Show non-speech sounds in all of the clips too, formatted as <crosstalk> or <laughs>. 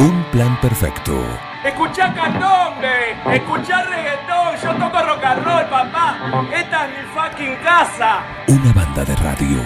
Un plan perfecto. Escuchá candombe, escuchá reggaetón, yo toco rock and roll, papá. Esta es mi fucking casa. Una banda de radio.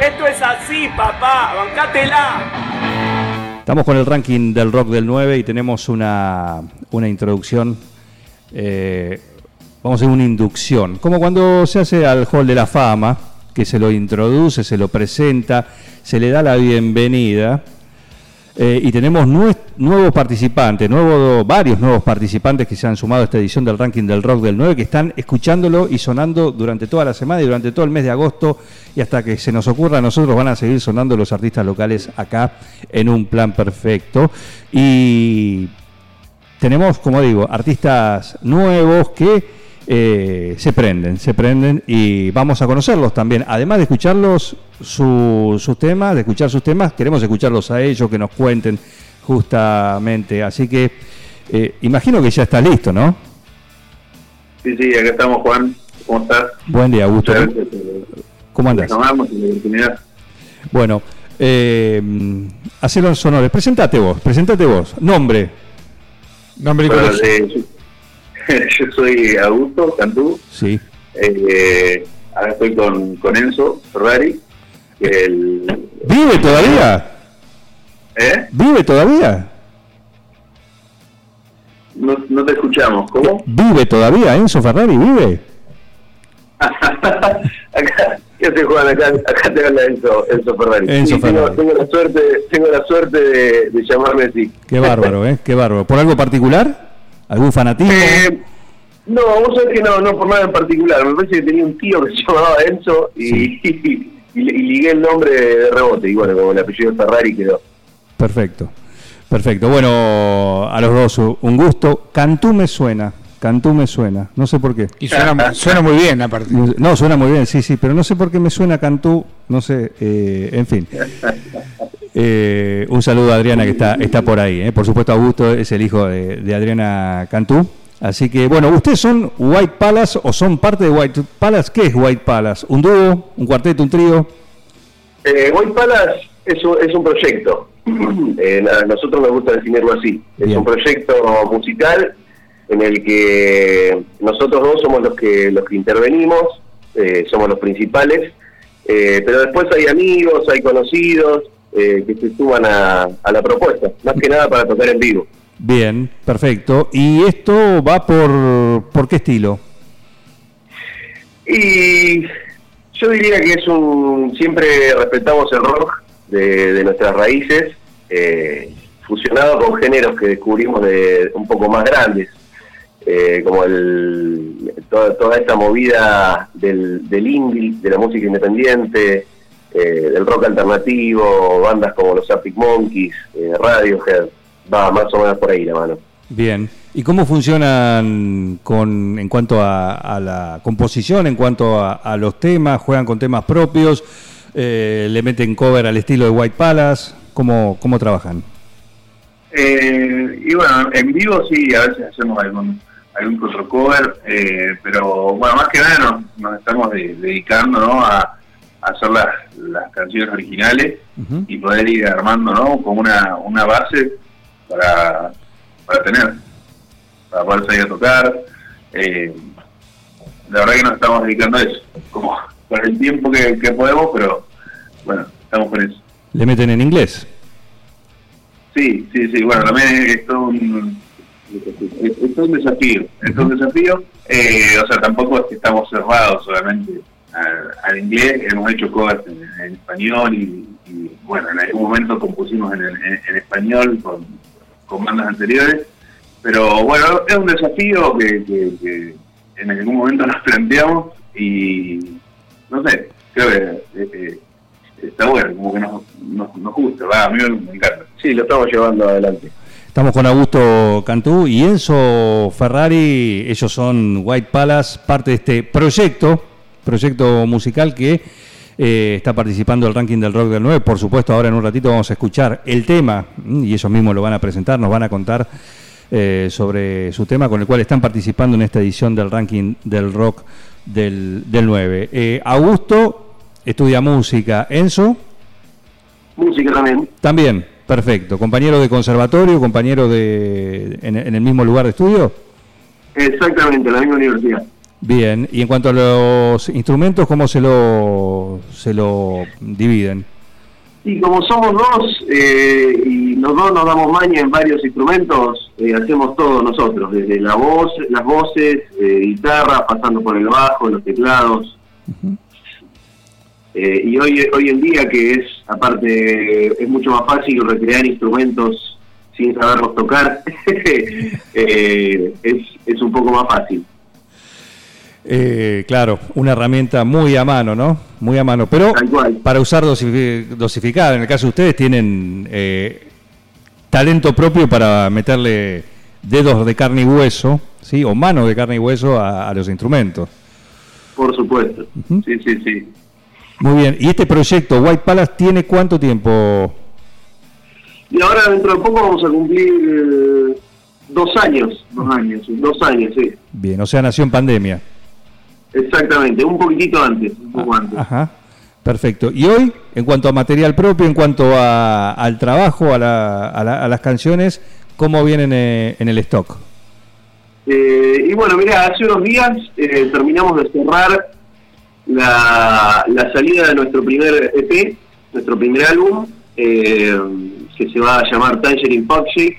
Esto es así, papá, bancátela. Estamos con el ranking del rock del 9 y tenemos una, una introducción. eh, vamos a hacer una inducción. Como cuando se hace al Hall de la Fama, que se lo introduce, se lo presenta, se le da la bienvenida. Eh, y tenemos nue- nuevos participantes, nuevos, varios nuevos participantes que se han sumado a esta edición del ranking del rock del 9, que están escuchándolo y sonando durante toda la semana y durante todo el mes de agosto y hasta que se nos ocurra a nosotros van a seguir sonando los artistas locales acá en un plan perfecto. Y tenemos, como digo, artistas nuevos que eh, se prenden, se prenden y vamos a conocerlos también. Además de escucharlos, su- sus temas, de escuchar sus temas, queremos escucharlos a ellos, que nos cuenten justamente. Así que eh, imagino que ya está listo, ¿no? Sí, sí, acá estamos, Juan. ¿Cómo estás? Buen día, Augusto. Gracias por ¿Cómo andás? Bueno, eh, hacé los honores. Presentate vos, presentate vos. Nombre. Nombre y Bueno, eh, yo, <laughs> yo soy Augusto Cantú. Sí. Eh, ahora estoy con, con Enzo Ferrari. El, ¿Vive todavía? ¿Eh? ¿Vive todavía? No, no te escuchamos. ¿Cómo? ¿Vive todavía? ¿Enzo Ferrari vive? <laughs> acá, ¿qué hace Juan? Acá, acá te habla Enzo, Enzo Ferrari. Enzo Sí, tengo, Ferrari. tengo la suerte, tengo la suerte de, de llamarme así. Qué bárbaro, ¿eh? Qué bárbaro. ¿Por algo particular? ¿Algún fanatismo? Eh, no, vos sabés que no, no por nada en particular. Me parece que tenía un tío que se llamaba Enzo y, <laughs> y, y ligué el nombre de rebote. Y bueno, como el apellido Ferrari quedó. Perfecto. Perfecto. Bueno, a los dos un gusto. Cantú me suena. Cantú me suena. No sé por qué. Y suena, suena muy bien, aparte. No, suena muy bien, sí, sí, pero no sé por qué me suena Cantú, no sé, eh, en fin. Eh, un saludo a Adriana que está, está por ahí. eh. Por supuesto, Augusto es el hijo de, de Adriana Cantú. Así que, bueno, ¿ustedes son White Palace o son parte de White Palace? ¿Qué es White Palace? ¿Un dúo? ¿Un cuarteto? ¿Un trío? Eh, White Palace es un, es un proyecto. Eh, a nosotros nos gusta definirlo así. Es un proyecto musical en el que nosotros dos somos los que los que intervenimos, eh, somos los principales, eh, pero después hay amigos, hay conocidos que se suman a, a la propuesta, más que nada para tocar en vivo. Bien, perfecto. ¿Y esto va por, por qué estilo? Y yo diría que es un. Siempre respetamos el rock de, nuestras raíces, eh, fusionado con géneros que descubrimos de un poco más grandes, eh, como el, toda, toda esta movida del, del indie, de la música independiente, eh, del rock alternativo, bandas como los Arctic Monkeys, eh, Radiohead, va más o menos por ahí la mano. Bien. ¿Y cómo funcionan con, en cuanto a, a la composición, en cuanto a, a los temas? ¿Juegan con temas propios? Eh, ¿Le meten cover al estilo de White Palace? ¿Cómo, cómo trabajan? Eh, y bueno, en vivo sí, a veces hacemos algún, algún otro cover, eh, pero bueno, más que nada nos, nos estamos de- dedicando ¿no? a, a hacer las, las canciones originales y poder ir armando ¿no? como una, una base para, para tener, para poder salir a tocar. Eh, la verdad que nos estamos dedicando a eso, como con el tiempo que, que podemos, pero bueno, estamos con eso. ¿Le meten en inglés? Sí, sí, sí. Bueno, también es todo un, es, todo un desafío. Es todo un desafío. Eh, o sea, tampoco es que estamos cerrados solamente al, al inglés. Hemos hecho cosas en, en español y, y, bueno, en algún momento compusimos en, en- en español con, con bandas anteriores. Pero bueno, es un desafío que, que- que en algún momento nos planteamos y no sé, creo que eh, eh, está bueno, como que nos, nos, nos gusta, va, a mí me encanta. Sí, lo estamos llevando adelante. Estamos con Augusto Cantú y Enzo Ferrari, ellos son White Palace, parte de este proyecto, proyecto musical que eh, está participando del ranking del rock del 9. Por supuesto, ahora en un ratito vamos a escuchar el tema y ellos mismos lo van a presentar, nos van a contar eh, sobre su tema con el cual están participando en esta edición del ranking del rock del, del 9. Eh, Augusto estudia música, Enzo Música también. también, Perfecto. ¿Compañero de conservatorio, compañero de en, en el mismo lugar de estudio? Exactamente, en la misma universidad. Bien. Y en cuanto a los instrumentos, ¿cómo se lo, se lo dividen? Y como somos dos eh, y los dos nos damos maña en varios instrumentos, eh, hacemos todo nosotros, desde la voz, las voces, eh, guitarra, pasando por el bajo, los teclados. Eh, y hoy hoy en día que es, aparte, es mucho más fácil recrear instrumentos sin saberlos tocar, <laughs> eh, es, es un poco más fácil. Eh, claro, una herramienta muy a mano, ¿no? Muy a mano. Pero para usar dosifi- dosificada, en el caso de ustedes, tienen eh, talento propio para meterle dedos de carne y hueso, ¿sí? O manos de carne y hueso a, a los instrumentos. Por supuesto. Sí, sí, sí. Muy bien. ¿Y este proyecto, White Palace, tiene cuánto tiempo? Y ahora dentro de poco vamos a cumplir eh, dos años, dos años, dos años, sí. Bien, o sea, nació en pandemia. Exactamente, un poquitito antes, un poco antes. Ajá. Perfecto. Y hoy, en cuanto a material propio, en cuanto a- al trabajo, a, la- a la- a las canciones, ¿cómo vienen eh, en el stock? Eh, y bueno, mira, hace unos días eh, terminamos de cerrar la, salida de nuestro primer EP, nuestro primer álbum, eh, que se va a llamar Tangerine Pop Shake.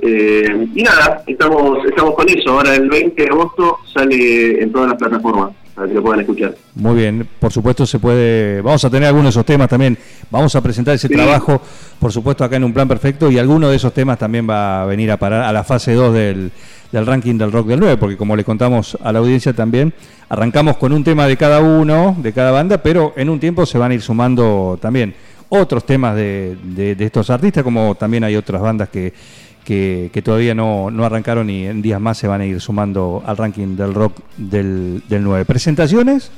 Eh, y nada, estamos estamos con eso. Ahora el 20 de agosto sale en todas las plataformas para que lo puedan escuchar. Muy bien, por supuesto se puede, vamos a tener algunos de esos temas también, vamos a presentar ese Sí. trabajo, por supuesto acá en un plan perfecto y alguno de esos temas también va a venir a parar a la fase 2 del, del ranking del rock del 9, porque como le contamos a la audiencia también, arrancamos con un tema de cada uno, de cada banda, pero en un tiempo se van a ir sumando también otros temas de, de- de estos artistas, como también hay otras bandas que, que, que todavía no, no arrancaron y en días más se van a ir sumando al ranking del rock del, del 9. ¿Presentaciones?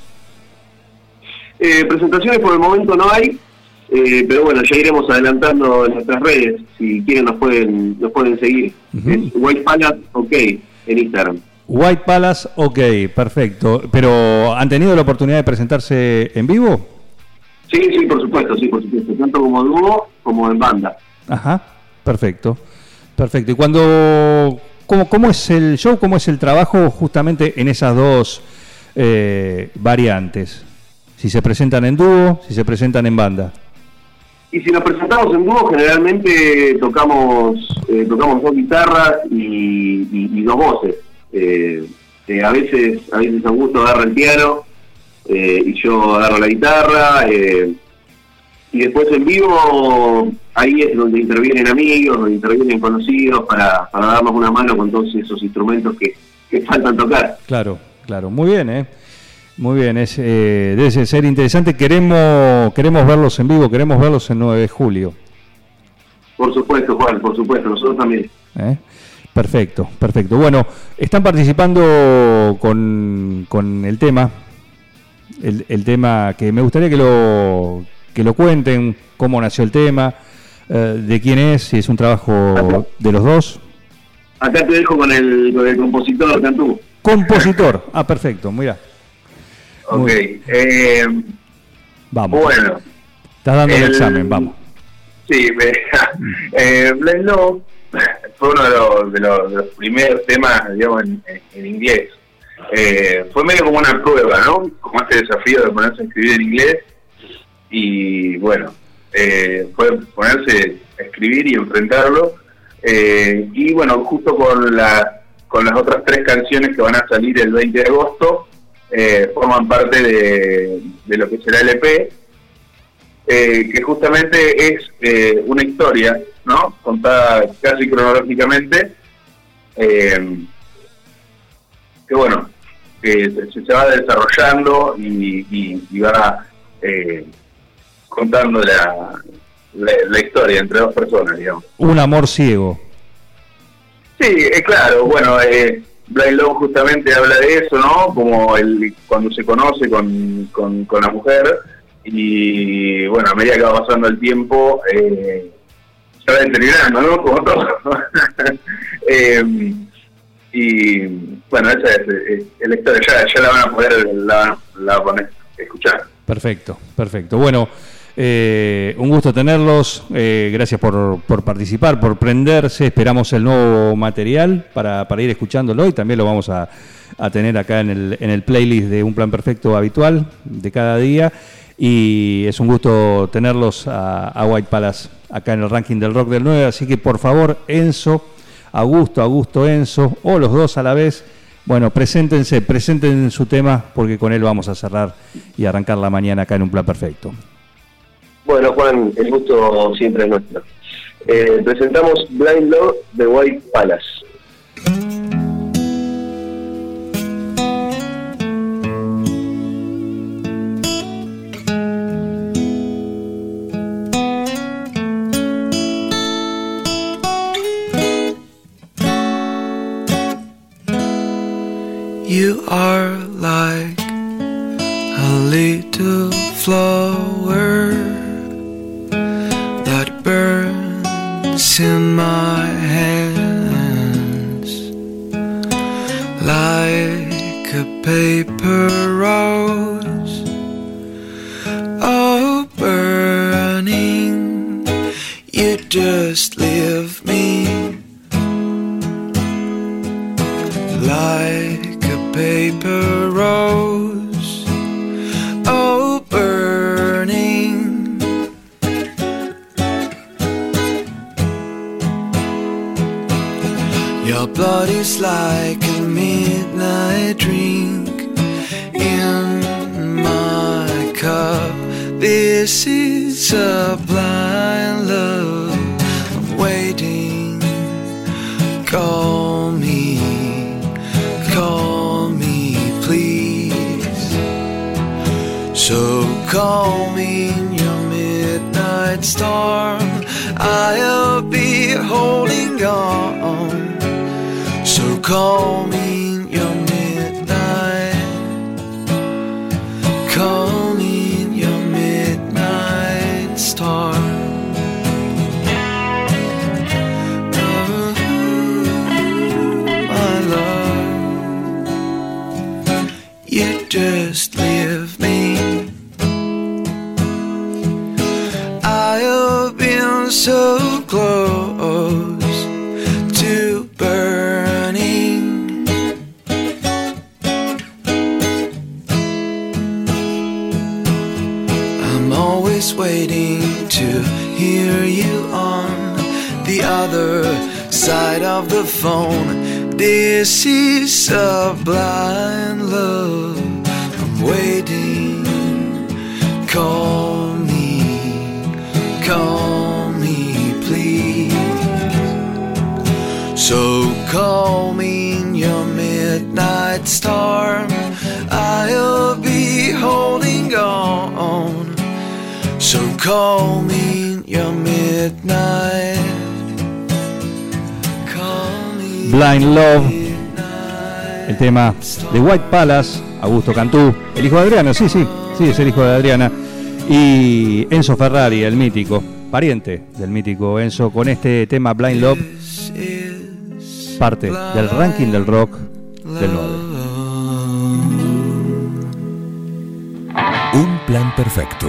Eh, presentaciones por el momento no hay, eh, pero bueno, ya iremos adelantando en nuestras redes. Si quieren nos pueden nos pueden seguir. Es White Palace OK en Instagram. White Palace, ok, perfecto. Pero ¿han tenido la oportunidad de presentarse en vivo? Sí, sí, por supuesto, sí, por supuesto. Tanto como dúo como en banda. Ajá, perfecto. Perfecto. ¿Y cuando cómo, es el show, cómo es el trabajo justamente en esas dos eh, variantes? Si se presentan en dúo, si se presentan en banda. Y si nos presentamos en dúo, generalmente tocamos eh, tocamos dos guitarras y, dos voces. Eh, a veces a veces Augusto agarra el piano y yo agarro la guitarra. y después en vivo, ahí es donde intervienen amigos, donde intervienen conocidos para, para darnos una mano con todos esos instrumentos que, que faltan tocar. Claro, claro. Muy bien, ¿eh? Muy bien, es, eh, debe ser interesante. Queremos, queremos verlos en vivo, queremos verlos el 9 de julio. Por supuesto, Juan, por supuesto, nosotros también. ¿eh? Perfecto, perfecto. Bueno, están participando con, con el tema, el, el tema que me gustaría que lo, que lo cuenten, cómo nació el tema, de quién es, si es un trabajo de los dos. Acá te dejo con el, con el compositor Cantú. Compositor, ah, perfecto, mira, Ok. Muy Eh, vamos. bueno, Estás dando el, el- examen, vamos. sí, me, <laughs> eh, Blind Love fue uno de los, de los, de los primeros temas, digamos, en, en- en inglés. Eh, fue medio como una prueba, ¿no? Como este desafío de ponerse a escribir en inglés. Y bueno, eh, ponerse a escribir y enfrentarlo. Eh, y bueno, justo con, la, con las otras tres canciones que van a salir el 20 de agosto, eh, forman parte de, de lo que será el EP, eh, que justamente es una historia, ¿no? Contada casi cronológicamente, que bueno, que se, va desarrollando y, y- y va contando la, la, la historia entre dos personas, digamos. Un amor ciego. Sí, es claro, bueno, eh, Blind Love justamente habla de eso, ¿no? Como el, cuando se conoce con, con, con la mujer y bueno, a medida que va pasando el tiempo, eh, se va deteriorando, ¿no? <laughs> Como todo. <laughs> Eh, y bueno, esa es, es- es la historia, ya, ya la van a poder la, la van a escuchar. Perfecto, perfecto. Bueno, Eh, un gusto tenerlos, eh, gracias por, por participar, por prenderse, esperamos el nuevo material para, ir escuchándolo y también lo vamos a, tener acá en el, en el playlist de Un Plan Perfecto habitual de cada día y es un gusto tenerlos a, a White Palace acá en el ranking del rock del 9, así que por favor Enzo, Augusto, Augusto, Enzo o los dos a la vez. Bueno, preséntense, presenten su tema porque con él vamos a cerrar y arrancar la mañana acá en un plan perfecto. Bueno, Juan, el gusto siempre es nuestro. Eh, presentamos Blind Love de White Palace. You are like a little flower burns in my hands like a paper rose. Oh, burning, you just leave me like a paper rose. Is like a midnight drink in my cup. This is a blind love. I'm waiting. Call me, call me, please. So call me in your midnight storm. I'll be holding on. Call me waiting to hear you on the other side of the phone. This is a blind love. I'm waiting. Call me, call me, please. So call me in your midnight storm. I'll be. So call me your midnight. Call me Blind Love, midnight el tema de White Palace, Augusto Cantú, el hijo de Adriana, sí, sí, sí, es el hijo de Adriana, y Enzo Ferrari, el mítico, pariente del mítico Enzo, con este tema Blind Love, parte del ranking del rock del 9. Un plan perfecto.